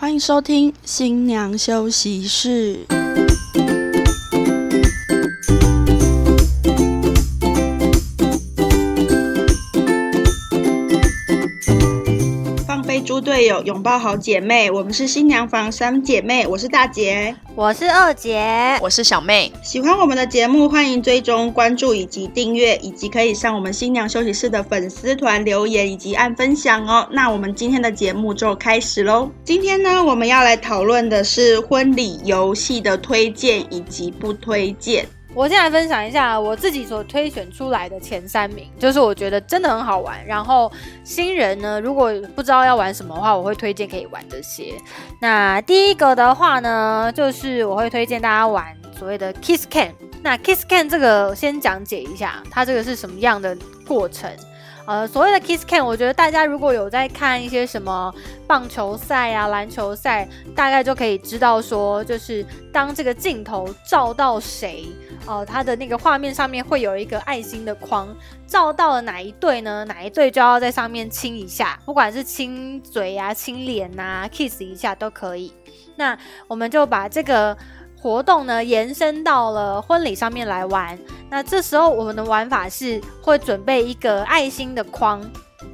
欢迎收听新娘休息室。猪队友，拥抱好姐妹，我们是新娘房三姐妹，我是大姐。我是二姐，我是小妹。喜欢我们的节目，欢迎追踪、关注以及订阅，以及可以上我们新娘休息室的粉丝团留言以及按分享哦。那我们今天的节目就开始喽。今天呢，我们要来讨论的是婚礼游戏的推荐以及不推荐。我先来分享一下我自己所推选出来的前三名，就是我觉得真的很好玩。然后新人呢，如果不知道要玩什么的话，我会推荐可以玩这些。那第一个的话呢，就是我会推荐大家玩所谓的 Kiss Can。那 Kiss Can 这个先讲解一下，它这个是什么样的过程？呃，所谓的 kiss can，我觉得大家如果有在看一些什么棒球赛啊、篮球赛，大概就可以知道说，就是当这个镜头照到谁，呃，它的那个画面上面会有一个爱心的框，照到了哪一对呢？哪一对就要在上面亲一下，不管是亲嘴啊、亲脸呐、kiss 一下都可以。那我们就把这个。活动呢延伸到了婚礼上面来玩，那这时候我们的玩法是会准备一个爱心的框，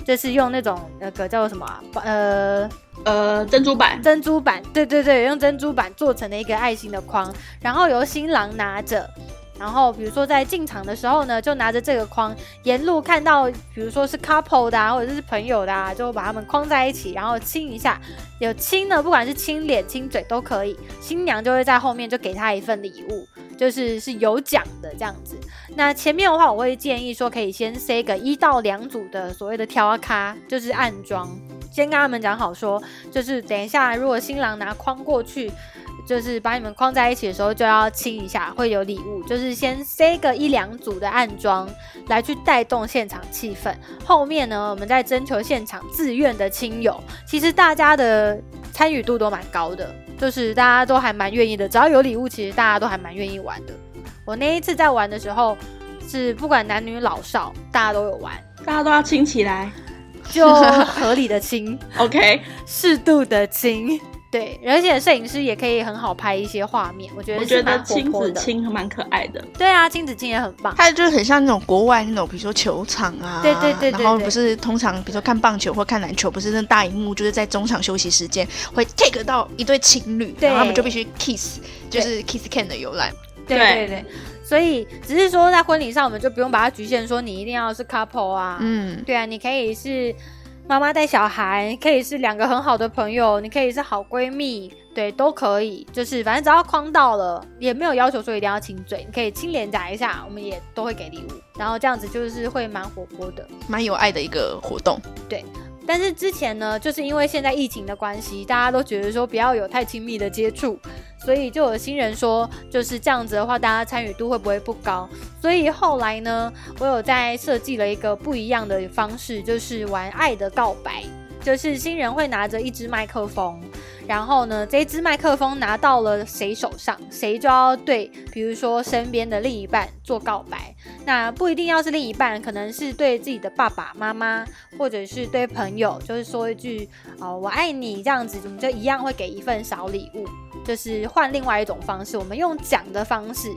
就是用那种那个叫做什么呃呃珍珠板，珍珠板，对对对，用珍珠板做成的一个爱心的框，然后由新郎拿着。然后，比如说在进场的时候呢，就拿着这个框，沿路看到，比如说是 couple 的啊，或者是朋友的啊，就把他们框在一起，然后亲一下。有亲呢，不管是亲脸、亲嘴都可以。新娘就会在后面就给他一份礼物，就是是有奖的这样子。那前面的话，我会建议说，可以先塞个一到两组的所谓的条卡，就是暗装，先跟他们讲好说，就是等一下如果新郎拿框过去。就是把你们框在一起的时候，就要亲一下，会有礼物。就是先塞个一两组的暗装，来去带动现场气氛。后面呢，我们再征求现场自愿的亲友。其实大家的参与度都蛮高的，就是大家都还蛮愿意的。只要有礼物，其实大家都还蛮愿意玩的。我那一次在玩的时候，是不管男女老少，大家都有玩，大家都要亲起来，就 合理的亲，OK，适度的亲。对，而且摄影师也可以很好拍一些画面，我觉得我觉得亲子亲蛮可爱的。对啊，亲子亲也很棒。它就是很像那种国外那种，比如说球场啊，对对对，然后不是通常比如说看棒球或看篮球，不是那大荧幕，就是在中场休息时间会 take 到一对情侣，然后他们就必须 kiss，就是 kiss can 的由来。对对对，所以只是说在婚礼上，我们就不用把它局限说你一定要是 couple 啊，嗯，对啊，你可以是。妈妈带小孩可以是两个很好的朋友，你可以是好闺蜜，对，都可以。就是反正只要框到了，也没有要求说一定要亲嘴，你可以亲脸颊一下，我们也都会给礼物。然后这样子就是会蛮活泼的，蛮有爱的一个活动。对。但是之前呢，就是因为现在疫情的关系，大家都觉得说不要有太亲密的接触，所以就有新人说，就是这样子的话，大家参与度会不会不高？所以后来呢，我有在设计了一个不一样的方式，就是玩爱的告白。就是新人会拿着一支麦克风，然后呢，这支麦克风拿到了谁手上，谁就要对，比如说身边的另一半做告白。那不一定要是另一半，可能是对自己的爸爸妈妈，或者是对朋友，就是说一句哦我爱你这样子，我们就一样会给一份小礼物，就是换另外一种方式，我们用讲的方式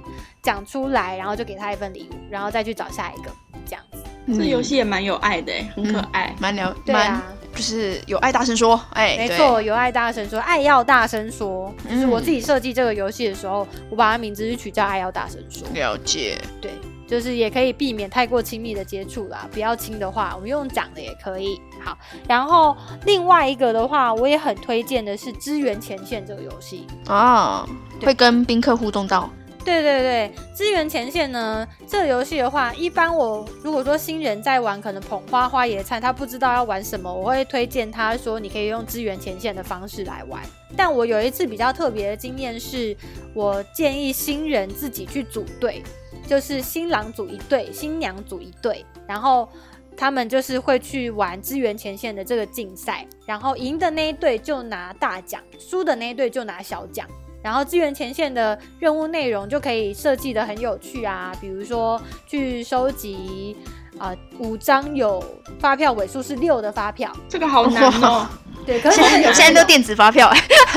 讲出来，然后就给他一份礼物，然后再去找下一个这样子。这游戏也蛮有爱的，很可爱，蛮聊，蛮。就是有爱大声说，哎，没错，有爱大声说，爱要大声说。就是我自己设计这个游戏的时候，我把它名字是取叫爱要大声说。了解，对，就是也可以避免太过亲密的接触啦。不要亲的话，我们用讲的也可以。好，然后另外一个的话，我也很推荐的是支援前线这个游戏啊，会跟宾客互动到。对对对，支援前线呢？这个游戏的话，一般我如果说新人在玩，可能捧花花野菜，他不知道要玩什么，我会推荐他说，你可以用支援前线的方式来玩。但我有一次比较特别的经验是，我建议新人自己去组队，就是新郎组一队，新娘组一队，然后他们就是会去玩支援前线的这个竞赛，然后赢的那一队就拿大奖，输的那一队就拿小奖。然后支援前线的任务内容就可以设计的很有趣啊，比如说去收集啊五张有发票尾数是六的发票，这个好难哦。对，可是现在有现在都电子发票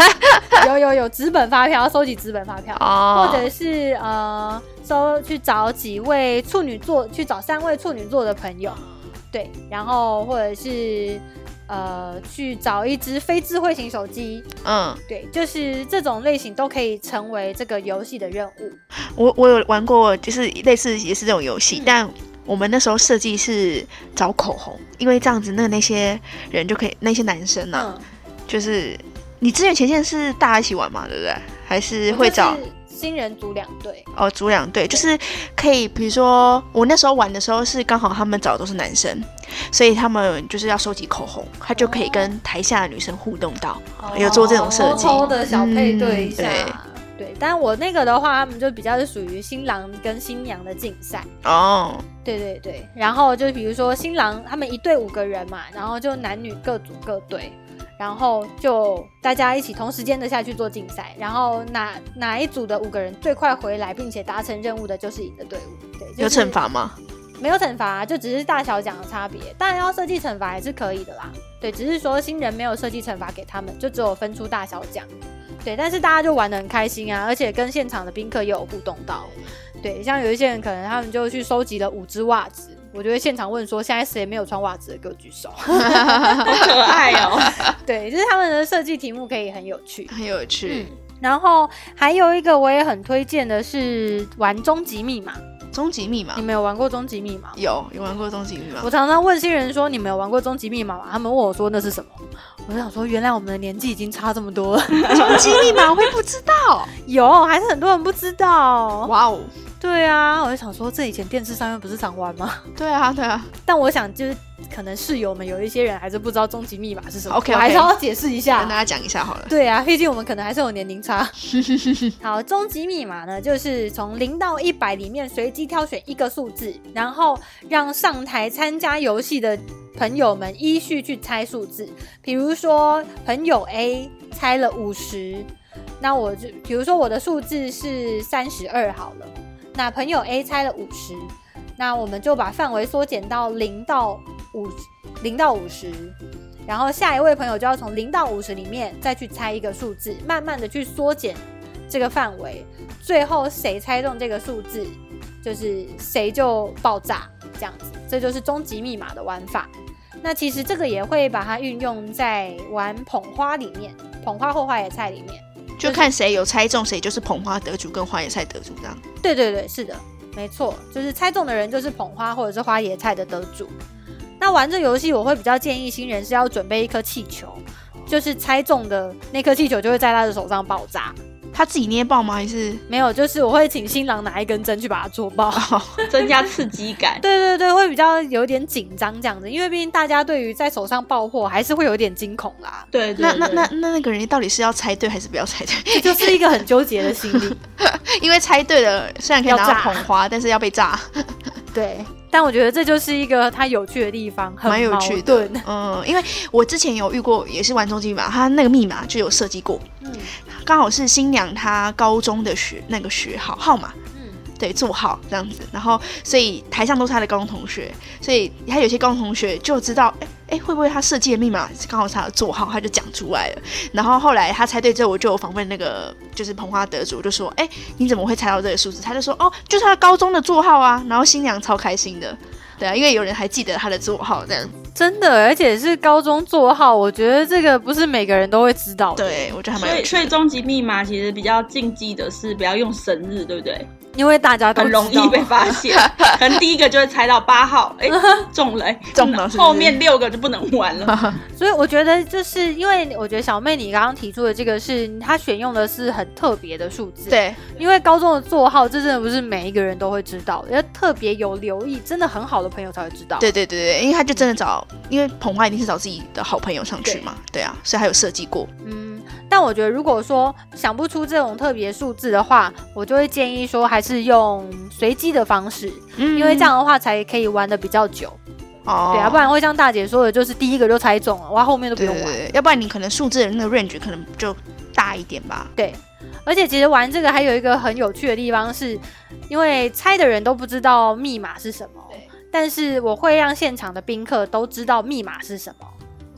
有有有纸本发票，收集纸本发票，哦或者是呃收去找几位处女座，去找三位处女座的朋友，对，然后或者是呃去找一只非智慧型手机，嗯，对，就是这种类型都可以成为这个游戏的任务。我我有玩过，就是类似也是这种游戏，嗯但我们那时候设计是找口红，因为这样子那那些人就可以，那些男生呢、嗯，就是你之前前线是大家一起玩嘛，对不对？还是会找就是新人组两队，哦组两队，就是可以，比如说我那时候玩的时候是刚好他们找的都是男生，所以他们就是要收集口红，他就可以跟台下的女生互动到，有做这种设计。偷偷的小配对一下。嗯对，但我那个的话，他们就比较是属于新郎跟新娘的竞赛。哦，对对对，然后就比如说新郎他们一队五个人嘛，然后就男女各组各队，然后就大家一起同时间的下去做竞赛，然后哪哪一组的五个人最快回来，并且达成任务的就是赢的队伍。对，有就是惩罚吗？没有惩罚，就只是大小奖的差别。当然要设计惩罚也是可以的啦。对，只是说新人没有设计惩罚给他们，就只有分出大小奖。对，但是大家就玩的很开心啊，而且跟现场的宾客也有互动到。对，像有一些人可能他们就去收集了五只袜子，我就会现场问说，现在谁没有穿袜子的，给我举手。好可爱哦。对，就是他们的设计题目可以很有趣。很有趣。然后还有一个我也很推荐的是玩终极密码，终极密码你们有玩过终极密码？有有玩过终极密码我？常常问新人说：“你们有玩过终极密码吗？”他们问我说：“那是什么？”我就想说，原来我们的年纪已经差这么多了。终极密码我会不知道？有，还是很多人不知道。哇哦！对啊，我就想说，这以前电视上面不是常玩吗？对啊对啊，但我想，就是可能室友们有一些人还是不知道终极密码是什么。OK，OK 我还是要解释一下跟大。家讲一下好了。对啊，毕竟我们可能还是有年龄差。好，终极密码呢，就是从零到一百里面随机挑选一个数字，然后让上台参加游戏的朋友们依序去猜数字。比如说，朋友 A 猜了五十，那我就比如说我的数字是三十二好了，那朋友 A 猜了五十，那我们就把范围缩减到零到五零到五十。然后下一位朋友就要从零到五十里面再去猜一个数字，慢慢的去缩减这个范围，最后谁猜中这个数字，就是谁就爆炸，这样子，这就是终极密码的玩法。那其实这个也会把它运用在玩捧花里面，捧花或花野菜里面。就看谁有猜中，谁就是捧花得主跟花野菜得主这样。对对对，是的，没错，就是猜中的人就是捧花或者是花野菜的得主。那玩这游戏，我会比较建议新人是要准备一颗气球，就是猜中的那颗气球就会在他的手上爆炸。他自己捏爆吗？还是没有，就是我会请新郎拿一根针去把它戳爆。增加刺激感。对对对，会比较有点紧张这样子，因为毕竟大家对于在手上爆货还是会有点惊恐啦，对对对那那那那那个人到底是要猜对还是不要猜对？这就是一个很纠结的心理。因为猜对了，虽然可以拿到捧花，但是要被炸，对，但我觉得这就是一个它有趣的地方，很蛮有趣的。嗯，因为我之前有遇过，也是玩终极密码，他那个密码就有设计过，嗯。刚好是新娘她高中的学那个学号号码，嗯，对，座号这样子，然后所以台上都是他的高中同学，所以他有些高中同学就知道，哎哎，会不会他设计的密码刚好是他的座号，他就讲出来了。然后后来他猜对之后，我就有访问那个就是捧花得主，就说，哎，你怎么会猜到这个数字？他就说，哦，就是他高中的座号啊。然后新娘超开心的，对啊，因为有人还记得他的座号这样。真的，而且是高中座号，我觉得这个不是每个人都会知道的。对，我觉得还蛮所以，有趣的。所以终极密码其实比较禁忌的是不要用生日，对不对？因为大家都很容易被发现。可能第一个就会猜到八号，哎、中了、哎中了是是后面六个就不能玩了。所以我觉得，就是因为我觉得小妹你刚刚提出的这个是，她选用的是很特别的数字。，对，因为高中的座号，这真的不是每一个人都会知道，要特别有留意，真的很好的朋友才会知道。对对对对，因为他就真的找，因为捧花一定是找自己的好朋友上去嘛，对啊，所以他有设计过。嗯，但我觉得如果说想不出这种特别数字的话，我就会建议说还是用随机的方式，嗯因为这样的话才可以玩的比较久。哦，对啊，不然会像大姐说的，就是第一个就猜中了，哇，后面都不用玩。要不然你可能数字的那个 range 可能就大一点吧。对，而且其实玩这个还有一个很有趣的地方是，因为猜的人都不知道密码是什么，但是我会让现场的宾客都知道密码是什么。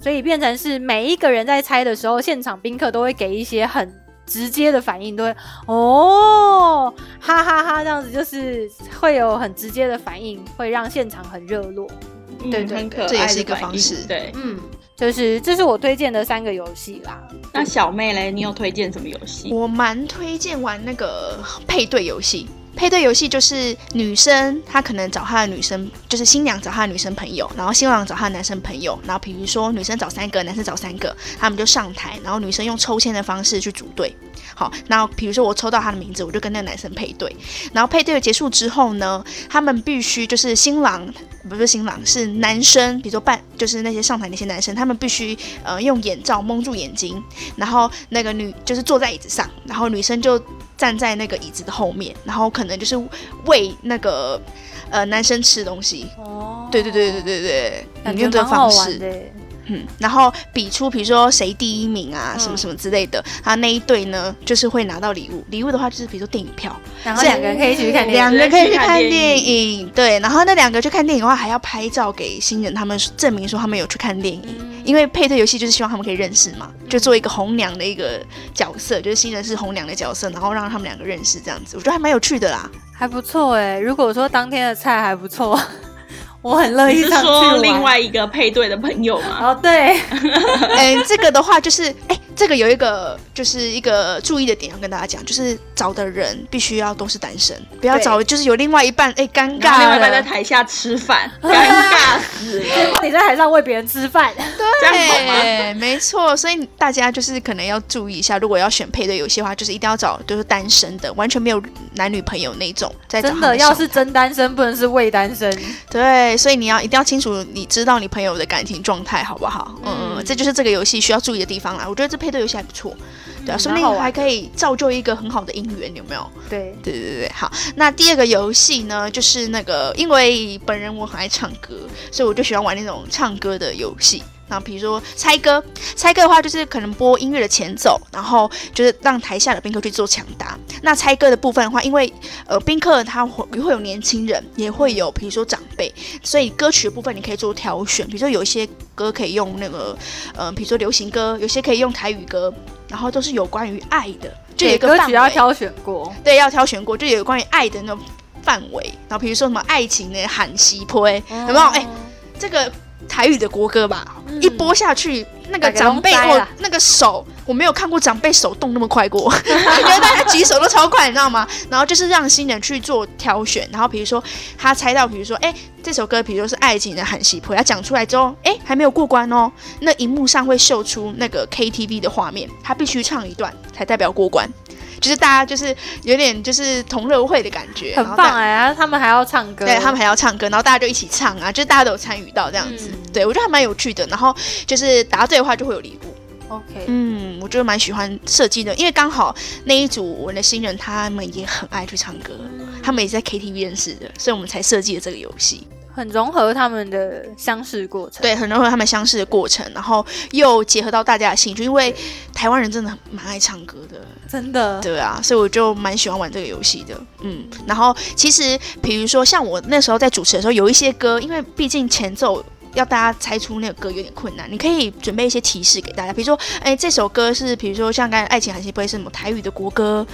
所以变成是每一个人在猜的时候，现场宾客都会给一些很直接的反应，都会哦，哈哈哈，这样子就是会有很直接的反应，会让现场很热络。对对这也是一个方式对，嗯，就是这是我推荐的三个游戏啦。那小妹嘞，你有推荐什么游戏？我蛮推荐玩那个配对游戏。配对游戏就是女生她可能找她的女生，就是新娘找她的女生朋友，然后新郎找她的男生朋友，然后比如说女生找三个，男生找三个，他们就上台，然后女生用抽签的方式去组队。好，然后比如说我抽到他的名字，我就跟那个男生配对，然后配对结束之后呢，他们必须就是新郎不是新郎是男生，比如说伴就是那些上台那些男生，他们必须呃用眼罩蒙住眼睛，然后那个女就是坐在椅子上，然后女生就站在那个椅子的后面，然后可能就是喂那个呃男生吃东西。哦，对对对对对对，感觉你用这个蛮好方式，玩的耶。嗯，然后比出比如说谁第一名啊，嗯什么什么之类的，然后那一队呢就是会拿到礼物，礼物的话就是比如说电影票，然后两个人可以一起去看电影。两个可以去看电电影，对，然后那两个去看电影的话还要拍照给新人，他们证明说他们有去看电影。嗯因为配对游戏就是希望他们可以认识嘛，就做一个红娘的一个角色，就是新人是红娘的角色，然后让他们两个认识这样子，我觉得还蛮有趣的啦。还不错哎。如果说当天的菜还不错，我很乐意上去另外一个配对的朋友嘛？哦，对，哎、这个的话就是，哎、这个有一个就是一个注意的点要跟大家讲，就是找的人必须要都是单身，不要找就是有另外一半，哎、尴尬另外一半在。台下吃饭，尴尬死了，你在台上喂别人吃饭？对，没错，所以大家就是可能要注意一下，如果要选配对游戏的话，就是一定要找就是单身的，完全没有男女朋友那种，在找真的要是真单身，不能是伪单身。对，所以你要一定要清楚，你知道你朋友的感情状态好不好？嗯，嗯这就是这个游戏需要注意的地方啦。我觉得这配对游戏还不错，对啊，嗯说不定还可以造就一个很好的姻缘，有没有？对，对对对对，好。那第二个游戏呢，就是那个，因为本人我很爱唱歌，所以我就喜欢玩那种唱歌的游戏。那比如说猜歌，猜歌的话就是可能播音乐的前奏，然后就是让台下的宾客去做抢答。那猜歌的部分的话，因为呃宾客他会会有年轻人，也会有比如说长辈，所以歌曲的部分你可以做挑选。比如说有一些歌可以用那个呃，比如说流行歌，有些可以用台语歌，然后都是有关于爱的，就有一个歌曲要挑选过。对，要挑选过，就有关于爱的那种范围。然后比如说什么爱情的喊西坡，有没有？哎、这个台语的国歌吧，嗯一播下去，那个长辈都知啦，哦那个手，我没有看过长辈手动那么快过，我觉得大家举手都超快，你知道吗？然后就是让新人去做挑选，然后比如说他猜到，比如说哎。这首歌，比如说是爱情的喊西坡，他讲出来之后，哎，还没有过关哦。那荧幕上会秀出那个 KTV 的画面，他必须唱一段才代表过关。就是大家就是有点就是同乐会的感觉，很棒哎、然后他们还要唱歌，对他们还要唱歌，然后大家就一起唱啊，就是大家都有参与到这样子。嗯对我觉得还蛮有趣的。然后就是答对的话就会有礼物。OK，嗯，我觉得蛮喜欢设计的，因为刚好那一组我的新人他们也很爱去唱歌，他们也是在 KTV 认识的，所以我们才设计了这个游戏。很融合他们的相识过程。对，很融合他们相识的过程，然后又结合到大家的兴趣，因为台湾人真的很蛮爱唱歌的。真的，对啊，所以我就蛮喜欢玩这个游戏的，嗯。然后其实，比如说像我那时候在主持的时候，有一些歌，因为毕竟前奏要大家猜出那个歌有点困难，你可以准备一些提示给大家，比如说，哎，这首歌是比如说像刚才《爱情韩信》不会是什么台语的国歌，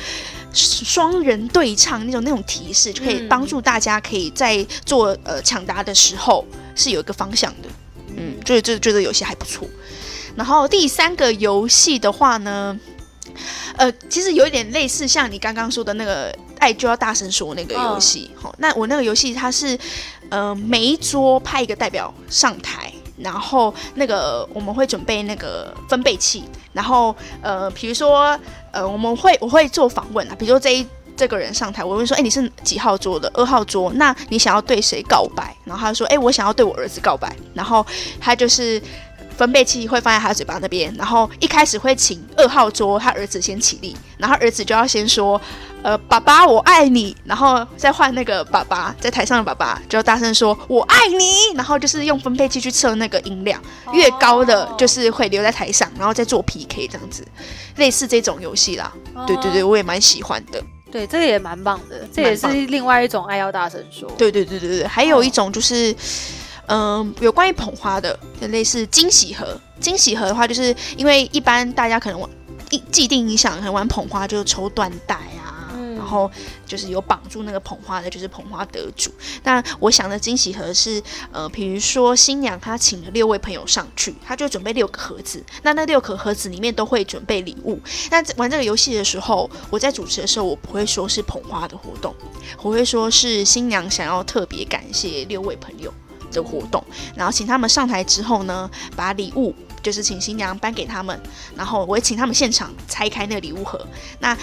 双人对唱那种那种提示，就可以嗯帮助大家可以在做呃抢答的时候是有一个方向的，嗯，就是这这个游戏还不错。然后第三个游戏的话呢，呃，其实有一点类似像你刚刚说的那个“爱就要大声说”那个游戏。好、那我那个游戏它是，呃，每一桌派一个代表上台，然后那个我们会准备那个分贝器，然后呃，比如说呃，我们会我会做访问啊，比如说这一。这个人上台，我会说：“哎，你是几号桌的？二号桌。那你想要对谁告白？”然后他说：“哎，我想要对我儿子告白。”然后他就是分贝器会放在他嘴巴那边，然后一开始会请二号桌他儿子先起立，然后儿子就要先说，呃，爸爸我爱你，然后再换那个爸爸在台上的爸爸就要大声说我爱你，然后就是用分贝器去测那个音量，越高的就是会留在台上，然后再做 PK 这样子，类似这种游戏啦。对对对，我也蛮喜欢的。对，这个也蛮棒的，这也是另外一种爱要大声说。对对对对对，还有一种就是。嗯、有关于捧花的，就类似惊喜盒。惊喜盒的话，就是因为一般大家可能玩一既定印象，可能玩捧花就是抽缎带啊，嗯然后就是有绑住那个捧花的，就是捧花得主。那我想的惊喜盒是，呃，比如说新娘她请了六位朋友上去，她就准备六个盒子，那那六个盒子里面都会准备礼物。那玩这个游戏的时候，我在主持的时候，我不会说是捧花的活动，我会说是新娘想要特别感谢六位朋友的活动，然后请他们上台之后呢，把礼物就是请新娘颁给他们，然后我会请他们现场拆开那个礼物盒。那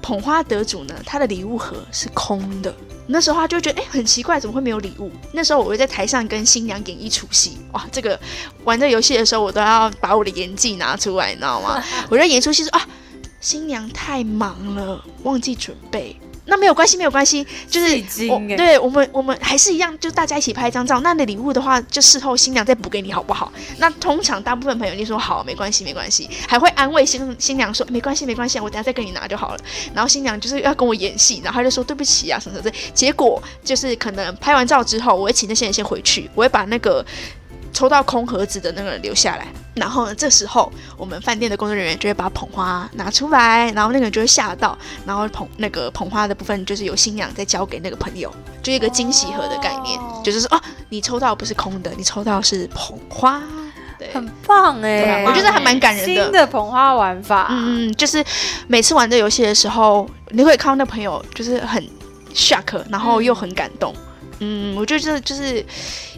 捧花得主呢，他的礼物盒是空的。那时候他就觉得，哎、很奇怪，怎么会没有礼物？那时候我会在台上跟新娘演一出戏，哇，这个玩这游戏的时候，我都要把我的演技拿出来，你知道吗？我在演出戏说啊，新娘太忙了，忘记准备。那没有关系，没有关系，就是我欸对我们我们还是一样，就大家一起拍一张照。那你礼物的话，就事后新娘再补给你好不好？那通常大部分朋友就说好，没关系，没关系，还会安慰新新娘说没关系，没关系，我等下再跟你拿就好了。然后新娘就是要跟我演戏，然后她就说对不起啊什么什么的。结果就是可能拍完照之后，我会请那些人先回去，我会把那个抽到空盒子的那个人留下来。然后呢，这时候我们饭店的工作人员就会把捧花拿出来，然后那个人就会吓到，然后捧那个捧花的部分就是由新娘再交给那个朋友，就一个惊喜盒的概念，哦就是说哦，你抽到不是空的，你抽到是捧花，对。很棒哎、对啊我觉得还蛮感人的新的捧花玩法，嗯，嗯，就是每次玩这游戏的时候，你会看到那朋友就是很 shock，然后又很感动。嗯，我觉得这就是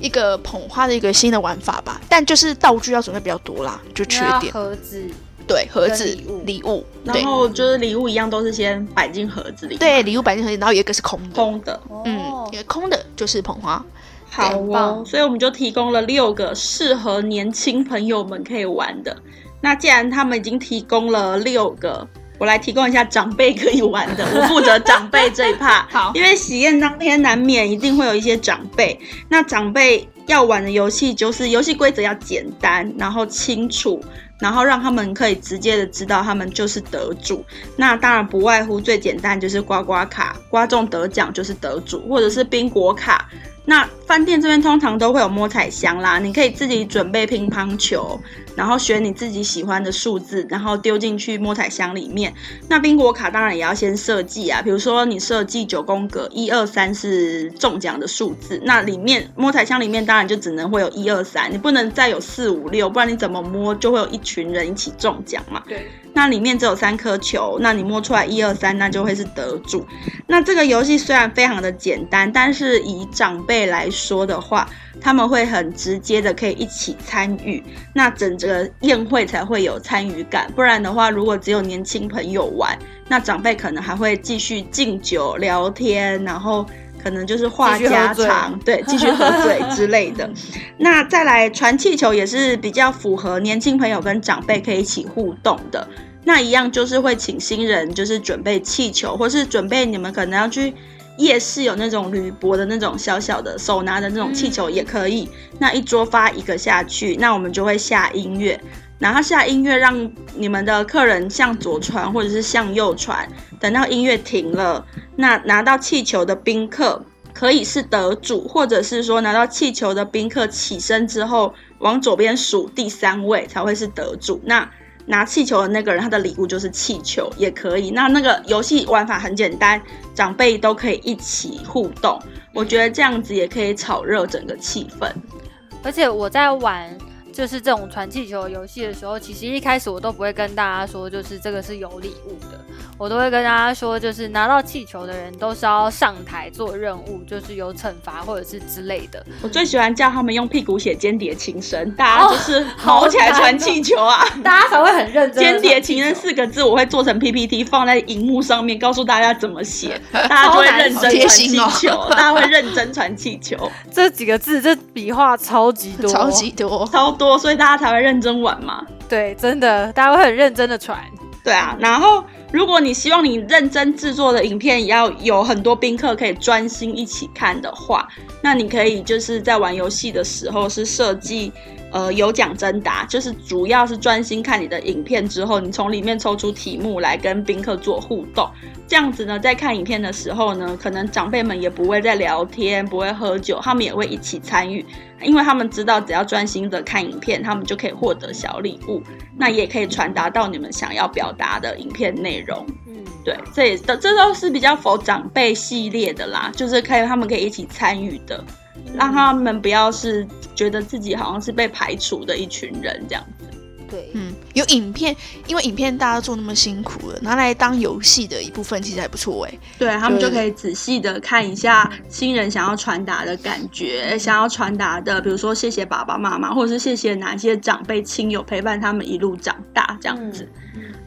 一个捧花的一个新的玩法吧，但就是道具要准备比较多啦，就缺点。盒子，对，盒子礼物礼物，然后就是礼物一样都是先摆进盒子里，对，礼物摆进盒子，然后有一个是空的，空的。嗯空的就是捧花。好哦，所以我们就提供了六个适合年轻朋友们可以玩的。那既然他们已经提供了六个，我来提供一下长辈可以玩的。我负责长辈这一趴，好因为喜宴当天难免一定会有一些长辈，那长辈要玩的游戏就是游戏规则要简单，然后清楚。然后让他们可以直接的知道他们就是得主，那当然不外乎最简单就是刮刮卡，刮中得奖就是得主，或者是宾果卡，那饭店这边通常都会有摸彩箱啦，你可以自己准备乒乓球，然后选你自己喜欢的数字，然后丢进去摸彩箱里面。那宾果卡当然也要先设计啊，比如说你设计九宫格，一二三是中奖的数字，那里面摸彩箱里面当然就只能会有一二三，你不能再有四五六，不然你怎么摸就会有一群人一起中奖嘛。对，那里面只有三颗球，那你摸出来一二三，那就会是得主。那这个游戏虽然非常的简单，但是以长辈来说的话，他们会很直接的可以一起参与，那整个宴会才会有参与感。不然的话，如果只有年轻朋友玩，那长辈可能还会继续敬酒聊天，然后。可能就是话家常，对，继续喝醉 之类的。那再来传气球也是比较符合年轻朋友跟长辈可以一起互动的。那一样就是会请新人就是准备气球，或是准备你们可能要去夜市有那种铝箔的那种小小的手拿的那种气球也可以。那一桌发一个下去，那我们就会下音乐，然后下音乐让你们的客人向左传或者是向右传，等到音乐停了，那拿到气球的宾客。可以是得主，或者是说拿到气球的宾客起身之后往左边数第三位才会是得主。那拿气球的那个人，他的礼物就是气球，也可以。那那个游戏玩法很简单，长辈都可以一起互动。我觉得这样子也可以炒热整个气氛。而且我在玩就是这种传气球游戏的时候，其实一开始我都不会跟大家说，就是这个是有礼物的，我都会跟大家说，就是拿到气球的人都是要上台做任务，就是有惩罚或者是之类的。我最喜欢叫他们用屁股写“间谍情深”，大家就是跑起来传气球啊！大家才会很认真。间谍情深四个字，我会做成 PPT 放在荧幕上面，告诉大家怎么写，大家就会认真传气球，大家会认真传气球，这几个字，这笔画超级多，超级多，超多，所以大家才会认真玩嘛。对，真的，大家会很认真的传。对啊，然后如果你希望你认真制作的影片也要有很多宾客可以专心一起看的话，那你可以就是在玩游戏的时候是设计呃有奖征答，就是主要是专心看你的影片之后，你从里面抽出题目来跟宾客做互动。这样子呢，在看影片的时候呢，可能长辈们也不会再聊天，不会喝酒，他们也会一起参与，因为他们知道只要专心的看影片，他们就可以获得小礼物，那也可以传达到你们想要表达的影片内容。嗯，对，这也这这都是比较否长辈系列的啦，就是可以他们可以一起参与的，让他们不要是觉得自己好像是被排除的一群人这样子。对，嗯，有影片，因为影片大家做那么辛苦了，拿来当游戏的一部分其实还不错哎。对他们就可以仔细的看一下新人想要传达的感觉，想要传达的，比如说谢谢爸爸妈妈，或者是谢谢哪些长辈亲友陪伴他们一路长大这样子。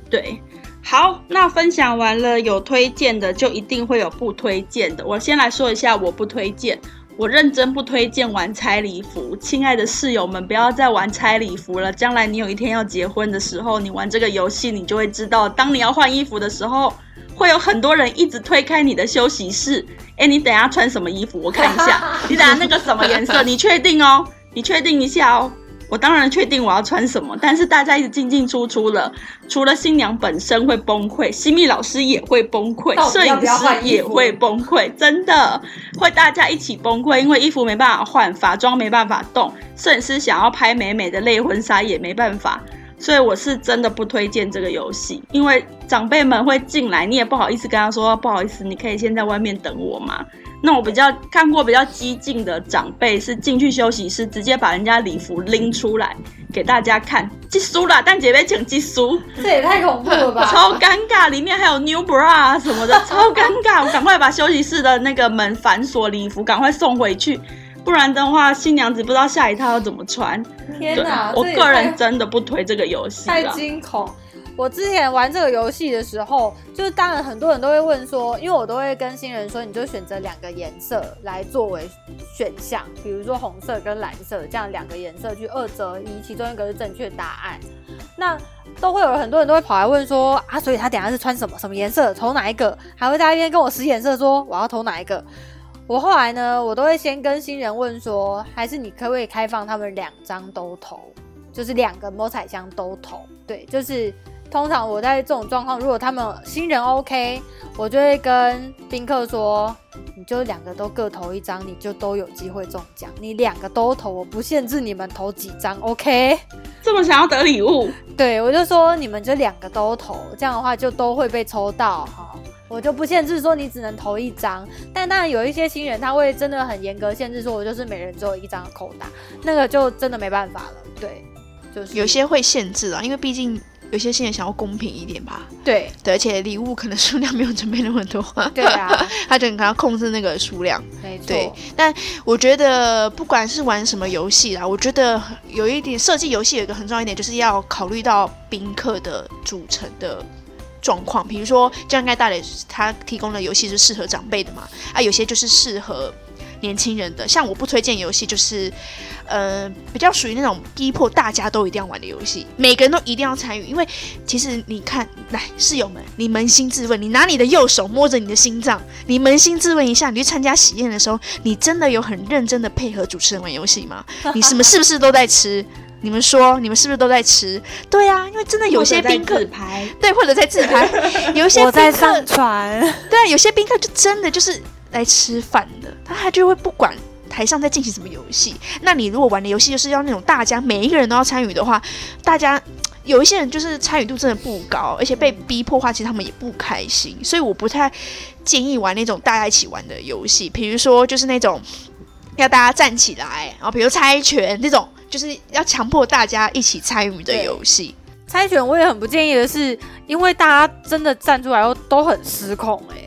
对，好，那分享完了有推荐的，就一定会有不推荐的。我先来说一下我不推荐，我认真不推荐玩猜礼服。亲爱的室友们，不要再玩猜礼服了。将来你有一天要结婚的时候，你玩这个游戏，你就会知道，当你要换衣服的时候，会有很多人一直推开你的休息室。哎，你等下穿什么衣服？我看一下。你等下那个什么颜色？你确定哦？你确定一下哦？我当然确定我要穿什么，但是大家一直进进出出了，除了新娘本身会崩溃，西米老师也会崩溃，摄影师也会崩溃，真的会大家一起崩溃，因为衣服没办法换，法妆没办法动，摄影师想要拍美美的类婚纱也没办法。所以我是真的不推荐这个游戏，因为长辈们会进来，你也不好意思跟他说不好意思，你可以先在外面等我吗？那我比较看过比较激进的长辈是进去休息室，直接把人家礼服拎出来给大家看，寄输啦，但姐妹请寄输，这也太恐怖了吧！超尴尬，里面还有 new bra 啊什么的，超尴尬。我赶快把休息室的那个门反锁，礼服赶快送回去，不然的话新娘子不知道下一套要怎么穿。天哪，，我个人真的不推这个游戏太了。惊恐。我之前玩这个游戏的时候，就是当然很多人都会问说，因为我都会跟新人说，你就选择两个颜色来作为选项，比如说红色跟蓝色，这样两个颜色去二择一，其中一个是正确答案。那都会有很多人都会跑来问说啊，所以他等下是穿什么什么颜色，投哪一个？还会在那边跟我使眼色说我要投哪一个。我后来呢，我都会先跟新人问说，还是你可不可以开放他们两张都投，就是两个摸彩箱都投。对，就是通常我在这种状况，如果他们新人 OK，我就会跟宾客说，你就两个都各投一张，你就都有机会中奖。你两个都投，我不限制你们投几张，OK？这么想要得礼物，对，我就说你们就两个都投，这样的话就都会被抽到哈。我就不限制说你只能投一张，但当然有一些新人他会真的很严格限制，说我就是每人只有一张的扣打，那个就真的没办法了。对，就是有些会限制啊，因为毕竟有些新人想要公平一点吧。对对，而且礼物可能数量没有准备那么多，对啊，他就可能要控制那个数量。没错，对，但我觉得不管是玩什么游戏啦，我觉得有一点设计游戏有一个很重要一点，就是要考虑到宾客的组成的状况。比如说，就像刚才大磊他提供的游戏是适合长辈的嘛，啊，有些就是适合年轻人的。像我不推荐游戏，就是呃比较属于那种逼迫大家都一定要玩的游戏，每个人都一定要参与。因为其实你看，来室友们，你扪心自问，你拿你的右手摸着你的心脏，你扪心自问一下，你去参加喜宴的时候，你真的有很认真的配合主持人玩游戏吗？你什么是不是都在吃？你们说，你们是不是都在吃？对啊，因为真的有些宾客对，或者在自拍，有一些我在上传，对啊，有些宾客就真的就是来吃饭的，他他就会不管台上在进行什么游戏。那你如果玩的游戏就是要那种大家每一个人都要参与的话，大家有一些人就是参与度真的不高，而且被逼迫的话，其实他们也不开心。所以我不太建议玩那种大家一起玩的游戏，比如说就是那种要大家站起来，然后比如猜拳这种，就是要强迫大家一起参与的游戏。猜拳我也很不建议的是，因为大家真的站出来后都很失控哎、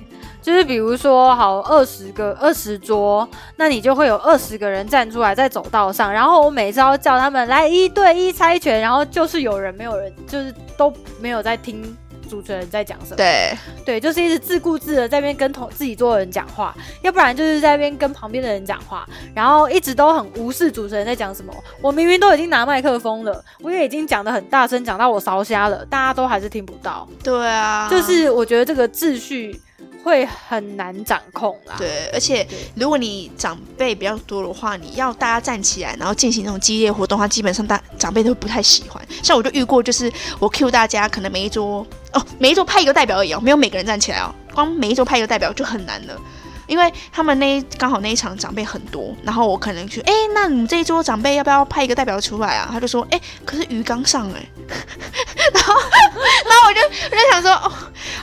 就是比如说，好二十个二十桌，那你就会有二十个人站出来在走道上，然后我每次要叫他们来一对一猜拳，然后就是有人没有人，就是都没有在听主持人在讲什么。对，对，就是一直自顾自的在那边跟同自己桌的人讲话，要不然就是在那边跟旁边的人讲话，然后一直都很无视主持人在讲什么。我明明都已经拿麦克风了，我也已经讲的很大声，讲到我烧瞎了，大家都还是听不到。对啊，就是我觉得这个秩序会很难掌控啦。对，而且如果你长辈比较多的话，你要大家站起来，然后进行那种激烈活动的话，基本上大长辈都不太喜欢。像我就遇过，就是我 Q 大家，可能每一桌哦，每一桌派一个代表而已哦，没有每个人站起来哦，光每一桌派一个代表就很难了。因为他们那一刚好那一场长辈很多，然后我可能去，哎，那你们这一桌长辈要不要派一个代表出来啊？他就说，哎，可是鱼刚上哎、然后然后我就我就想说，哦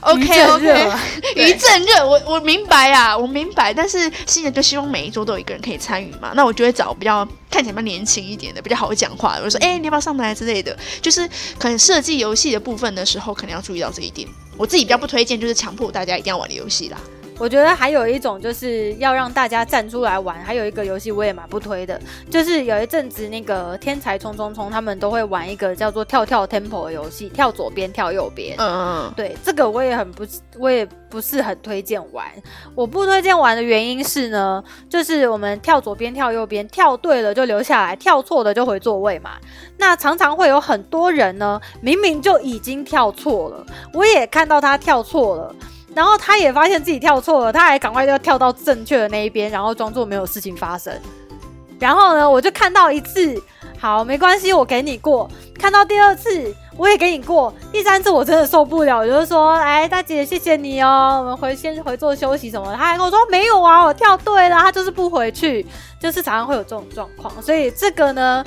，OK OK，热啊余震热，我我明白啊，我明白，但是新人就希望每一桌都有一个人可以参与嘛，那我就会找比较看起来比较年轻一点的，比较好讲话的，我就说，哎、你要不要上台之类的，就是可能设计游戏的部分的时候，可能要注意到这一点。我自己比较不推荐，就是强迫大家一定要玩的游戏啦。我觉得还有一种就是要让大家站出来玩，还有一个游戏我也蛮不推的，就是有一阵子那个天才冲冲冲他们都会玩一个叫做跳跳 temple 的游戏，跳左边跳右边。嗯，对，这个我也很不，我也不是很推荐玩。我不推荐玩的原因是呢，就是我们跳左边、跳右边，跳对了就留下来，跳错了就回座位嘛。那常常会有很多人呢，明明就已经跳错了，我也看到他跳错了。然后他也发现自己跳错了，他还赶快就跳到正确的那一边，然后装作没有事情发生。然后呢，我就看到一次，好，没关系，我给你过。看到第二次，我也给你过。第三次我真的受不了，我就说，哎，大姐，谢谢你哦，我们回先回座休息什么的。他还跟我说没有啊，我跳对了，他就是不回去，就是常常会有这种状况。所以这个呢，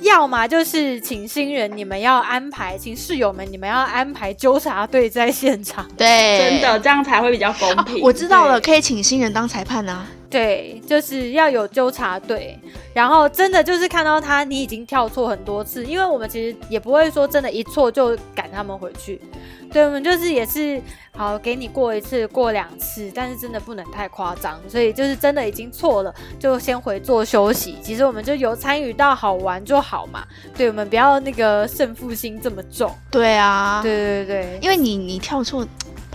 要么就是请新人你们要安排，请室友们你们要安排纠察队在现场。对，真的这样才会比较公哦平。我知道了，可以请新人当裁判啊。对，就是要有纠察队，然后真的就是看到他你已经跳错很多次，因为我们其实也不会说真的，一错就赶他们回去，对我们就是也是好给你过一次，过两次，但是真的不能太夸张，所以就是真的已经错了，就先回座休息。其实我们就有参与到好玩就好嘛，对我们不要那个胜负心这么重，对啊，对对对。因为你你跳错，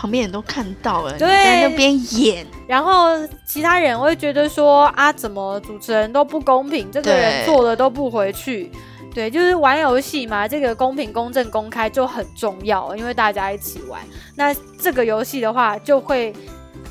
旁边人都看到了，对你在那边演，然后其他人会觉得说啊，怎么主持人都不公平，这个人做了都不回去。对，就是玩游戏嘛，这个公平、公正、公开就很重要，因为大家一起玩。那这个游戏的话，就会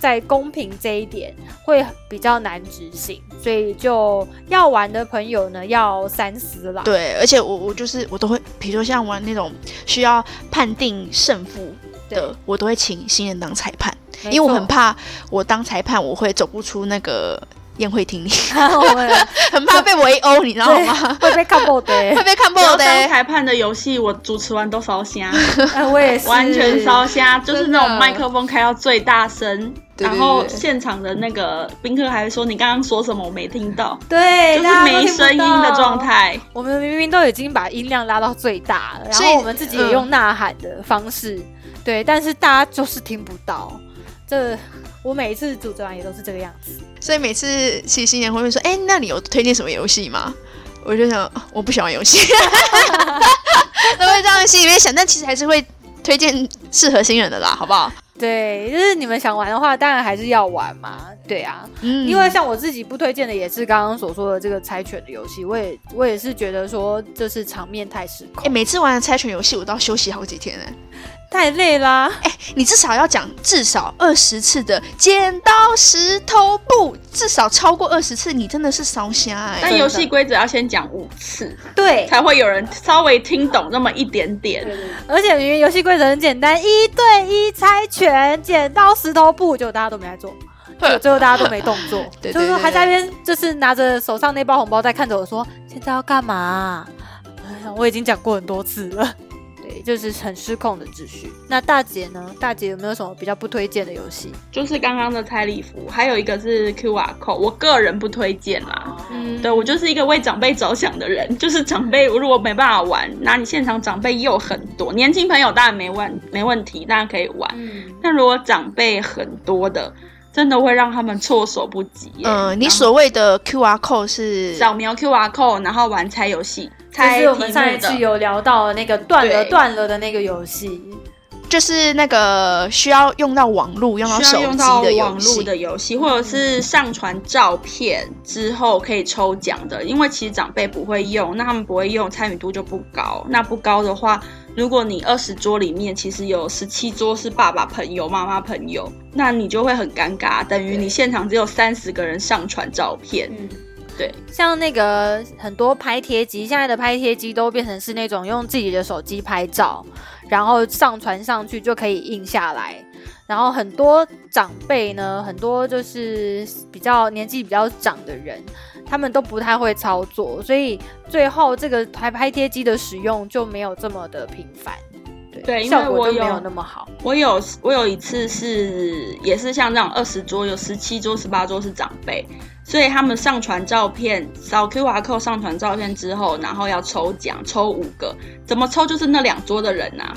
在公平这一点会比较难执行，所以就要玩的朋友呢，要三思啦。对，而且我我就是我都会，比如说像玩那种需要判定胜负的，我都会请新人当裁判，因为我很怕我当裁判我会走不出那个宴会厅里，很怕被围殴，你知道吗？会被看爆的欸。会被看爆的 当。裁判的游戏，我主持完都烧瞎，哎 我也是，完全烧瞎，就是那种麦克风开到最大声，然后现场的那个宾客还会说你刚刚说什么我没听到，对，就是没声音的状。态。我们明明都已经把音量拉到最大了，然后我们自己也用呐喊的方式，对，但是大家就是听不到。这我每一次组织完也都是这个样子。所以每次其实新年会问说：“哎、那你有推荐什么游戏吗？”我就想，哦我不喜欢游戏，都会这样心里面想，但其实还是会推荐适合新人的啦，好不好？对，就是你们想玩的话，当然还是要玩嘛。对啊，嗯因为像我自己不推荐的，也是刚刚所说的这个猜拳的游戏，我也我也是觉得说，就是场面太失控，哎、每次玩的猜拳游戏，我都要休息好几天哎、太累啦。哎你至少要讲至少二十次的剪刀石头布，至少超过二十次，你真的是烧瞎哎、但游戏规则要先讲五次，对，才会有人稍微听懂那么一点点。而且明明游戏规则很简单，一对一猜拳，剪刀石头布，结果大家都没来做，最后大家都没动作，对对就是说还在那边就是拿着手上那包红包在看着我说现在要干嘛、哎呀我已经讲过很多次了。对，就是很失控的秩序。那大姐呢？大姐有没有什么比较不推荐的游戏？就是刚刚的猜礼服，还有一个是 QR code，我个人不推荐啦。嗯，对我就是一个为长辈着想的人，就是长辈如果没办法玩，那你现场长辈又很多，年轻朋友当然没问没问题，当然可以玩。嗯，但如果长辈很多的，真的会让他们措手不及耶。嗯、你所谓的 QR code 是扫描 QR code，然后玩猜游戏，就猜是我们。上一次有聊到的那个断了对断了的那个游戏。就是那个需要用到网络、用到手机的游网络戏。的游戏，或者是上传照片之后可以抽奖的，因为其实长辈不会用，那他们不会用，参与度就不高。那不高的话，如果你二十桌里面其实有十七桌是爸爸朋友、妈妈朋友，那你就会很尴尬，等于你现场只有三十个人上传照片。像那个很多拍贴机，现在的拍贴机都变成是那种用自己的手机拍照，然后上传上去就可以印下来。然后很多长辈呢，很多就是比较年纪比较长的人，他们都不太会操作，所以最后这个拍拍贴机的使用就没有这么的频繁。对，因为效果我有就没有那么好。我有我有一次是也是像这样二十桌有十七桌十八桌是长辈，所以他们上传照片扫 QR code 上传照片之后，然后要抽奖抽五个，怎么抽就是那两桌的人呐、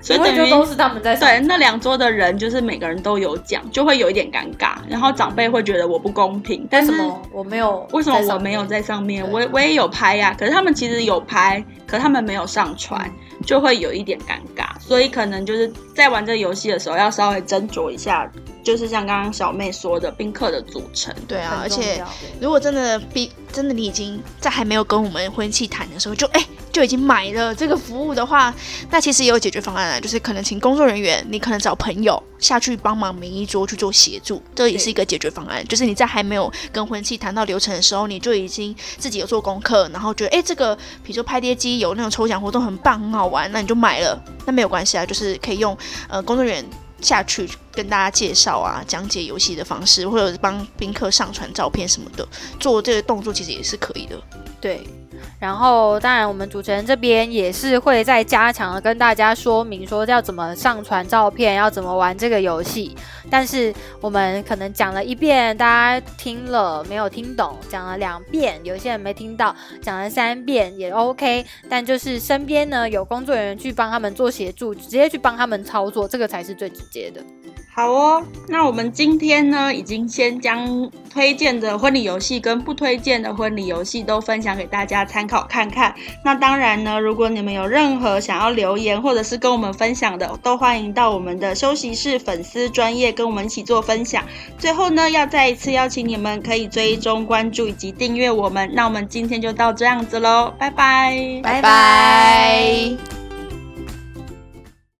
所以等于就都是他们在对那两桌的人就是每个人都有奖，就会有一点尴尬，然后长辈会觉得我不公平，但是我没有？为什么我没有？在上面？我我也有拍呀、可是他们其实有拍，可他们没有上传，就会有一点尴尬。所以可能就是在玩这个游戏的时候，要稍微斟酌一下，就是像刚刚小妹说的宾客的组成。对啊，而且如果真的比真的你已经在还没有跟我们婚期谈的时候就哎、就已经买了这个服务的话，那其实也有解决方案啊，就是可能请工作人员，你可能找朋友下去帮忙每一桌去做协助，这也是一个解决方案。就是你在还没有跟婚期谈到流程的时候，你就已经自己有做功课，然后觉得哎、这个比如说拍碟机有那种抽奖活动很棒很好玩，那你就买了，那没有关系啊，就是可以用呃工作人员。下去跟大家介绍啊，讲解游戏的方式，或者帮宾客上传照片什么的，做这个动作其实也是可以的。对，然后当然我们主持人这边也是会再加强的跟大家说明说要怎么上传照片，要怎么玩这个游戏。但是我们可能讲了一遍，大家听了没有听懂；讲了两遍，有些人没听到；讲了三遍也 OK。但就是身边呢有工作人员去帮他们做协助，直接去帮他们操作，这个才是最直接的。好哦，那我们今天呢，已经先将推荐的婚礼游戏跟不推荐的婚礼游戏都分享给大家参考看看。那当然呢，如果你们有任何想要留言或者是跟我们分享的，都欢迎到我们的休息室粉丝专业跟我们一起做分享。最后呢，要再一次邀请你们可以追踪、关注以及订阅我们。那我们今天就到这样子喽，拜拜，拜拜